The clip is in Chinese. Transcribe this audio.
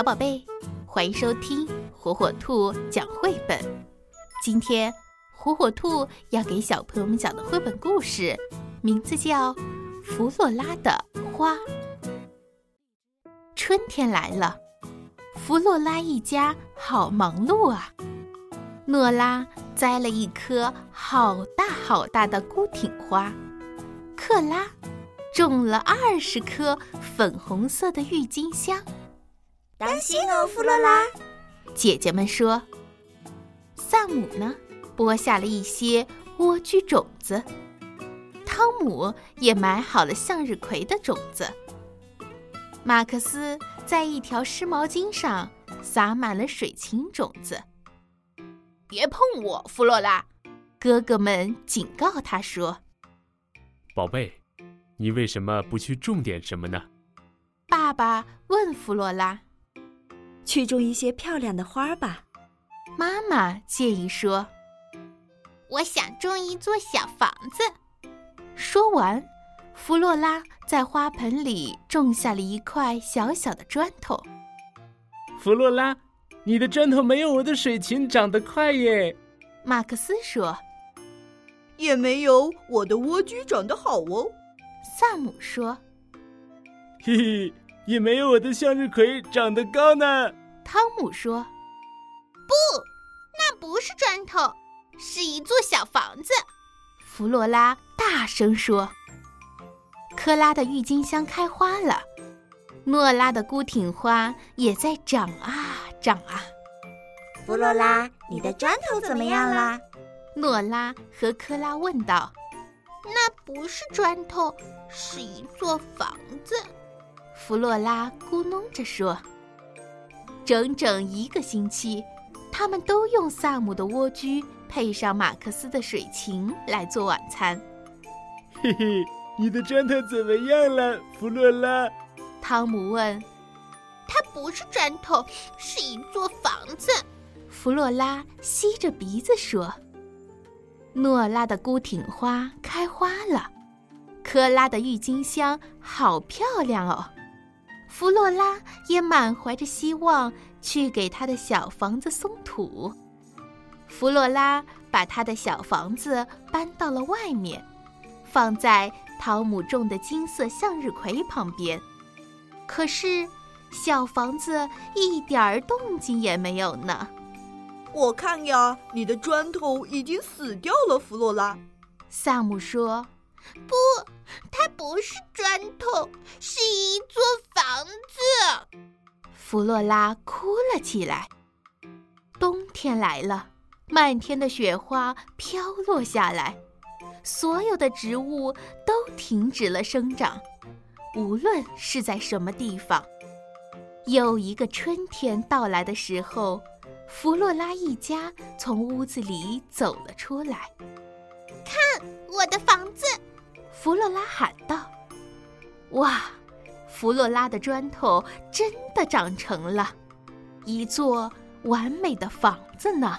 小宝贝，欢迎收听火火兔讲绘本。今天，火火兔要给小朋友们讲的绘本故事，名字叫《弗洛拉的花》。春天来了，弗洛拉一家好忙碌啊！诺拉栽了一棵好大好大的孤挺花，克拉种了二十棵粉红色的郁金香。当心哦，弗洛拉！姐姐们说。萨姆呢，播下了一些莴苣种子。汤姆也埋好了向日葵的种子。马克思在一条湿毛巾上撒满了水芹种子。别碰我，弗洛拉！哥哥们警告他说：“宝贝，你为什么不去种点什么呢？”爸爸问弗洛拉。去种一些漂亮的花吧，妈妈建议说：“我想种一座小房子。”说完，弗洛拉在花盆里种下了一块小小的砖头。弗洛拉，你的砖头没有我的水芹长得快耶。马克思说：“也没有我的莴苣长得好哦。”萨姆说：“嘿嘿，也没有我的向日葵长得高呢。”汤姆说：“不，那不是砖头，是一座小房子。”弗洛拉大声说：“科拉的郁金香开花了，诺拉的孤挺花也在长啊长啊。”弗洛拉，你的砖头怎么样啦？诺拉和科拉问道。“那不是砖头，是一座房子。”弗洛拉咕哝着说。整整一个星期，他们都用萨姆的蜗居配上马克思的水芹来做晚餐。嘿嘿，你的砖头怎么样了，弗洛拉？汤姆问。它不是砖头，是一座房子。弗洛拉吸着鼻子说。诺拉的孤挺花开花了，科拉的郁金香好漂亮哦。弗洛拉也满怀着希望去给他的小房子松土。弗洛拉把他的小房子搬到了外面，放在汤姆种的金色向日葵旁边。可是，小房子一点儿动静也没有呢。我看呀，你的砖头已经死掉了，弗洛拉。萨姆说。不，它不是砖头，是一座房子。弗洛拉哭了起来。冬天来了，漫天的雪花飘落下来，所有的植物都停止了生长，无论是在什么地方。又一个春天到来的时候，弗洛拉一家从屋子里走了出来。看，我的房子！弗洛拉喊道：“哇，弗洛拉的砖头真的长成了一座完美的房子呢！”